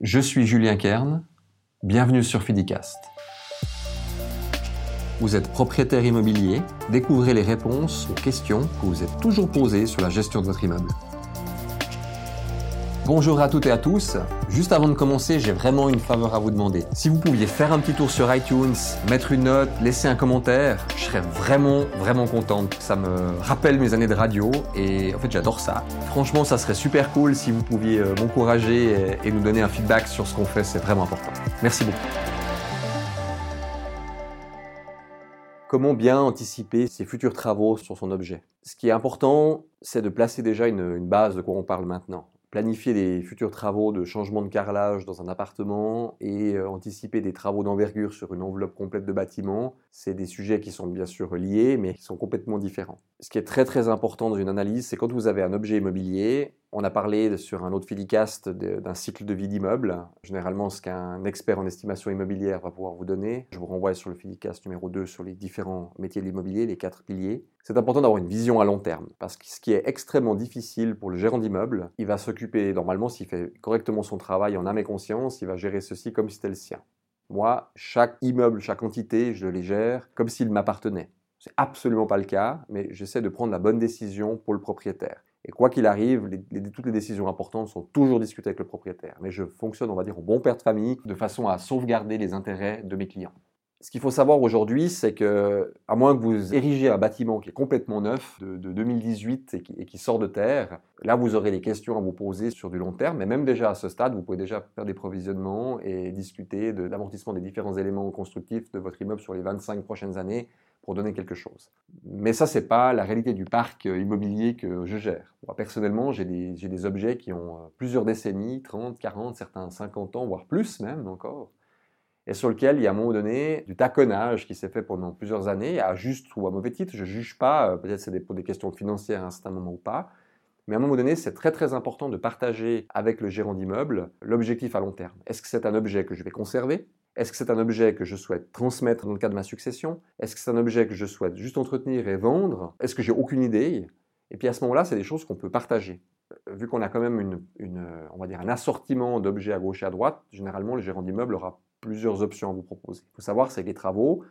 Je suis Julien Kern, bienvenue sur Fidicast. Vous êtes propriétaire immobilier, découvrez les réponses aux questions que vous êtes toujours posées sur la gestion de votre immeuble. Bonjour à toutes et à tous. Juste avant de commencer, j'ai vraiment une faveur à vous demander. Si vous pouviez faire un petit tour sur iTunes, mettre une note, laisser un commentaire, je serais vraiment, vraiment contente. Ça me rappelle mes années de radio et en fait j'adore ça. Franchement, ça serait super cool si vous pouviez euh, m'encourager et, nous donner un feedback sur ce qu'on fait, c'est vraiment important. Merci beaucoup. Comment bien anticiper ses futurs travaux sur son objet? Ce qui est important, c'est de placer déjà une, une base de quoi on parle maintenant planifier des futurs travaux de changement de carrelage dans un appartement et euh, anticiper des travaux d'envergure sur une enveloppe complète de bâtiment, c'est des sujets qui sont bien sûr liés mais qui sont complètement différents. Ce qui est très très important dans une analyse, c'est quand vous avez un objet immobilier, on a parlé sur un autre filicast d'un cycle de vie d'immeuble, généralement ce qu'un expert en estimation immobilière va pouvoir vous donner. Je vous renvoie sur le filicast numéro 2 sur les différents métiers de l'immobilier, les quatre piliers. C'est important d'avoir une vision à long terme, parce que ce qui est extrêmement difficile pour le gérant d'immeuble, il va s'occuper, normalement s'il fait correctement son travail en âme et conscience, il va gérer ceci comme si c'était le sien. Moi, chaque immeuble, chaque entité, je les gère comme s'il m'appartenait. C'est absolument pas le cas, mais j'essaie de prendre la bonne décision pour le propriétaire. Et quoi qu'il arrive, toutes les décisions importantes sont toujours discutées avec le propriétaire. Mais je fonctionne, on va dire, au bon père de famille, de façon à sauvegarder les intérêts de mes clients. Ce qu'il faut savoir aujourd'hui, c'est que, à moins que vous érigiez un bâtiment qui est complètement neuf, de, 2018 et qui, sort de terre, là vous aurez des questions à vous poser sur du long terme. Mais même déjà à ce stade, vous pouvez déjà faire des provisionnements et discuter de l'amortissement des différents éléments constructifs de votre immeuble sur les 25 prochaines années pour donner quelque chose. Mais ça, c'est pas la réalité du parc immobilier que je gère. Moi, personnellement, j'ai des, des, objets qui ont euh, plusieurs décennies, 30, 40, certains 50 ans, voire plus même encore, et sur lequel il y a à un moment donné du taconnage qui s'est fait pendant plusieurs années, à juste ou à mauvais titre. Je ne juge pas, euh, peut-être c'est pour des questions financières à un certain moment ou pas, mais à un moment donné, c'est très très important de partager avec le gérant d'immeuble l'objectif à long terme. Est-ce que c'est un objet que je vais conserver? Est-ce que c'est un objet que je souhaite transmettre dans le cadre de ma succession? Est-ce que c'est un objet que je souhaite juste entretenir et vendre? Est-ce que j'ai aucune idée? Et puis à ce moment-là, c'est des choses qu'on peut partager. Euh, vu qu'on a quand même une, on va dire un assortiment d'objets à gauche et à droite, généralement le gérant d'immeuble aura plusieurs options à vous proposer. Il faut savoir, c'est que les travaux,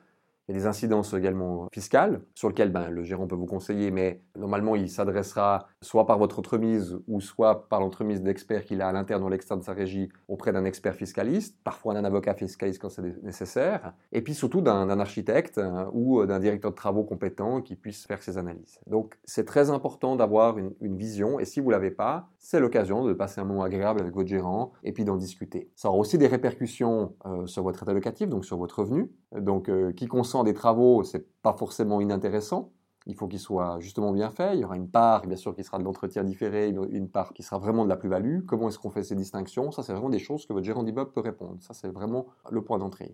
il y a des incidences également fiscales sur lesquelles ben, le gérant peut vous conseiller, mais normalement il s'adressera soit par votre entremise ou soit par l'entremise d'experts qu'il a à l'interne ou à l'externe de sa régie auprès d'un expert fiscaliste, parfois d'un avocat fiscaliste quand c'est nécessaire, et puis surtout d'un architecte hein, ou d'un directeur de travaux compétent qui puisse faire ces analyses. Donc c'est très important d'avoir une, vision et si vous ne l'avez pas, c'est l'occasion de passer un moment agréable avec votre gérant et puis d'en discuter. Ça aura aussi des répercussions euh, sur votre état locatif, donc sur votre revenu. Donc euh, qui consent des travaux, c'est pas forcément inintéressant. Il faut qu'il soit justement bien fait. Il y aura une part, bien sûr, qui sera de l'entretien différé, une part qui sera vraiment de la plus-value. Comment est-ce qu'on fait ces distinctions? Ça, c'est vraiment des choses que votre gérant d'immeuble peut répondre. Ça, c'est vraiment le point d'entrée.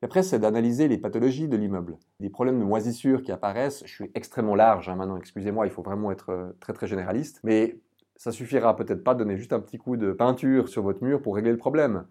Après, c'est d'analyser les pathologies de l'immeuble. Des problèmes de moisissure qui apparaissent. Je suis extrêmement large hein, maintenant, excusez-moi, il faut vraiment être euh, très très généraliste. Mais ça suffira peut-être pas de donner juste un petit coup de peinture sur votre mur pour régler le problème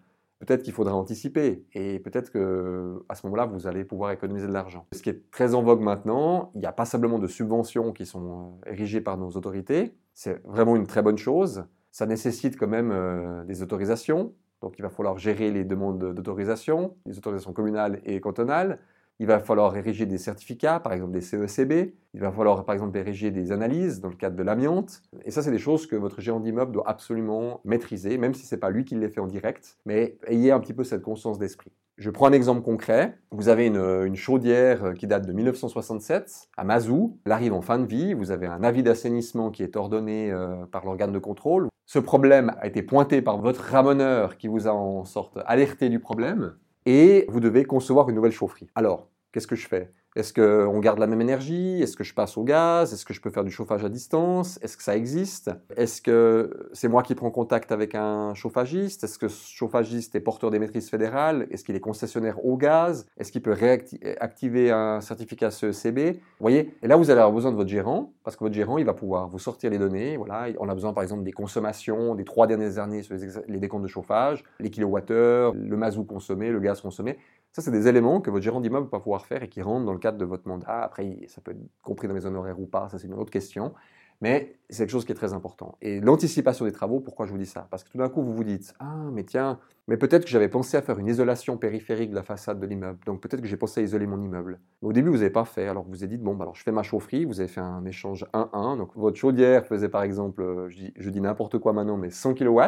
peut-être qu'il faudra anticiper et peut-être que à ce moment-là, vous allez pouvoir économiser de l'argent. Ce qui est très en vogue maintenant, il n'y a pas simplement de subventions qui sont euh, érigées par nos autorités, c'est vraiment une très bonne chose. Ça nécessite quand même euh, des autorisations, donc il va falloir gérer les demandes d'autorisation, les autorisations communales et cantonales. Il va falloir ériger des certificats, par exemple des CECB. Il va falloir, par exemple, ériger des analyses dans le cadre de l'amiante. Et ça, c'est des choses que votre gérant d'immeuble doit absolument maîtriser, même si ce n'est pas lui qui les fait en direct. Mais ayez un petit peu cette conscience d'esprit. Je prends un exemple concret. Vous avez une, chaudière qui date de 1967 à Mazou. Elle arrive en fin de vie. Vous avez un avis d'assainissement qui est ordonné euh, par l'organe de contrôle. Ce problème a été pointé par votre ramoneur qui vous a en sorte alerté du problème et vous devez concevoir une nouvelle chaufferie. Alors, qu'est-ce que je fais? Est-ce qu'on garde la même énergie? Est-ce que je passe au gaz? Est-ce que je peux faire du chauffage à distance? Est-ce que ça existe? Est-ce que c'est moi qui prends contact avec un chauffagiste? Est-ce que ce chauffagiste est porteur des maîtrises fédérales? Est-ce qu'il est concessionnaire au gaz? Est-ce qu'il peut réactiver un certificat CECB Vous voyez? Et là, vous allez avoir besoin de votre gérant, parce que votre gérant, il va pouvoir vous sortir les données. Voilà, on a besoin, par exemple, des consommations des trois dernières années sur les décomptes de chauffage, les kilowattheures, le mazout consommé, le gaz consommé. Ça, c'est des éléments que votre gérant d'immeuble va pouvoir faire et qui rentrent dans le cadre de votre mandat. Après, ça peut être compris dans les honoraires ou pas, ça c'est une autre question. Mais c'est quelque chose qui est très important. Et l'anticipation des travaux, pourquoi je vous dis ça? Parce que tout d'un coup, vous vous dites Ah, mais tiens, mais peut-être que j'avais pensé à faire une isolation périphérique de la façade de l'immeuble. Donc peut-être que j'ai pensé à isoler mon immeuble. Mais au début, vous n'avez pas fait. Alors vous vous êtes dit Bon, bah, alors je fais ma chaufferie. Vous avez fait un échange 1-1. Donc votre chaudière faisait par exemple, euh, je dis, je dis n'importe quoi maintenant, mais 100 kW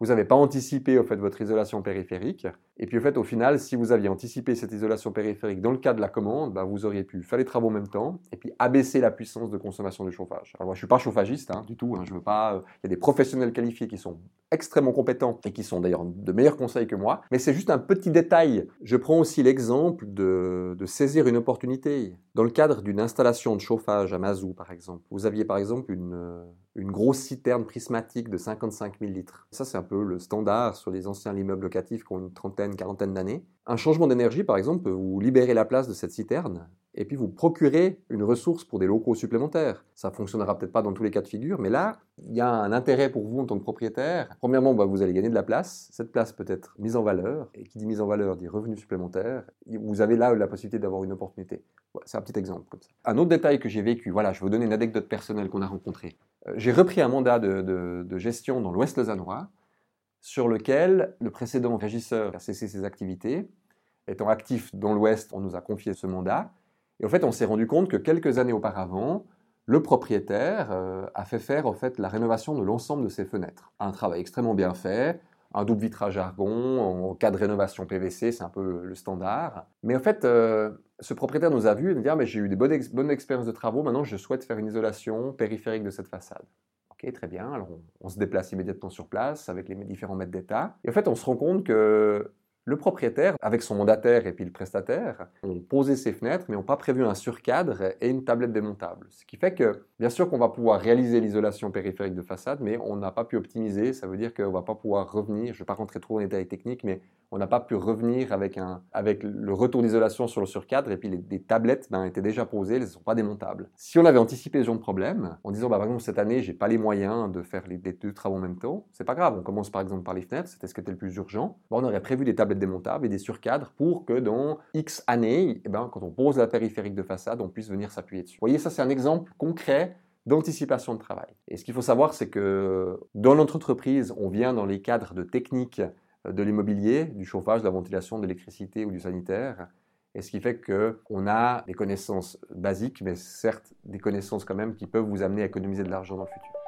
vous n'avez pas anticipé au fait votre isolation périphérique. Et puis au fait, au final, si vous aviez anticipé cette isolation périphérique dans le cas de la commande, bah, vous auriez pu faire les travaux en même temps et puis abaisser la puissance de consommation du chauffage. Alors moi, je suis pas chauffagiste hein, du tout. Hein, je veux pas. Euh, il y a des professionnels qualifiés qui sont extrêmement compétents et qui sont d'ailleurs de meilleurs conseils que moi. Mais c'est juste un petit détail. Je prends aussi l'exemple de, saisir une opportunité. Dans le cadre d'une installation de chauffage à Mazou, par exemple, vous aviez par exemple une, euh, une grosse citerne prismatique de 55 000 litres. Ça, c'est un peu le standard sur les anciens immeubles locatifs qui ont une trentaine, quarantaine d'années. Un changement d'énergie, par exemple, peut vous libérer la place de cette citerne et puis vous procurer une ressource pour des locaux supplémentaires. Ça fonctionnera peut-être pas dans tous les cas de figure, mais là, il y a un intérêt pour vous en tant que propriétaire. Premièrement, bah, vous allez gagner de la place. Cette place peut être mise en valeur, et qui dit mise en valeur dit revenus supplémentaires. Vous avez là la possibilité d'avoir une opportunité. c'est un petit exemple comme ça. Un autre détail que j'ai vécu, voilà, je vais vous donner une anecdote personnelle qu'on a rencontrée. Euh, j'ai repris un mandat de, de gestion dans l'Ouest lausannois, sur lequel le précédent régisseur a cessé ses activités. Étant actif dans l'Ouest, on nous a confié ce mandat. Et en fait, on s'est rendu compte que quelques années auparavant, le propriétaire euh, a fait faire en fait la rénovation de l'ensemble de ses fenêtres. Un travail extrêmement bien fait, un double vitrage argon en cas de rénovation PVC, c'est un peu le standard. Mais en fait, euh, ce propriétaire nous a vu et nous dit ah, j'ai eu des bonnes, bonnes expériences de travaux, maintenant je souhaite faire une isolation périphérique de cette façade. Ok, très bien. Alors on, se déplace immédiatement sur place avec les différents mètres d'état. Et en fait, on se rend compte que le propriétaire, avec son mandataire et puis le prestataire, ont posé ses fenêtres, mais n'ont pas prévu un surcadre et une tablette démontable. Ce qui fait que, bien sûr qu'on va pouvoir réaliser l'isolation périphérique de façade, mais on n'a pas pu optimiser. Ça veut dire qu'on ne va pas pouvoir revenir, je ne vais pas rentrer trop dans les détails techniques, mais on n'a pas pu revenir avec, un, avec le retour d'isolation sur le surcadre, et puis les, tablettes ben, étaient déjà posées, elles ne sont pas démontables. Si on avait anticipé ce genre de problème, en disant, bah, par exemple, cette année, j'ai pas les moyens de faire les, deux travaux en même temps, c'est pas grave, on commence par exemple par les fenêtres, c'était ce qui était le plus urgent, on aurait prévu des tablettes démontables et des surcadres pour que dans X années, eh ben, quand on pose la périphérique de façade, on puisse venir s'appuyer dessus. Vous voyez, ça c'est un exemple concret d'anticipation de travail. Et ce qu'il faut savoir, c'est que dans notre entreprise, on vient dans les cadres de techniques de l'immobilier, du chauffage, de la ventilation, de l'électricité ou du sanitaire. Et ce qui fait qu'on a des connaissances basiques, mais certes des connaissances quand même qui peuvent vous amener à économiser de l'argent dans le futur.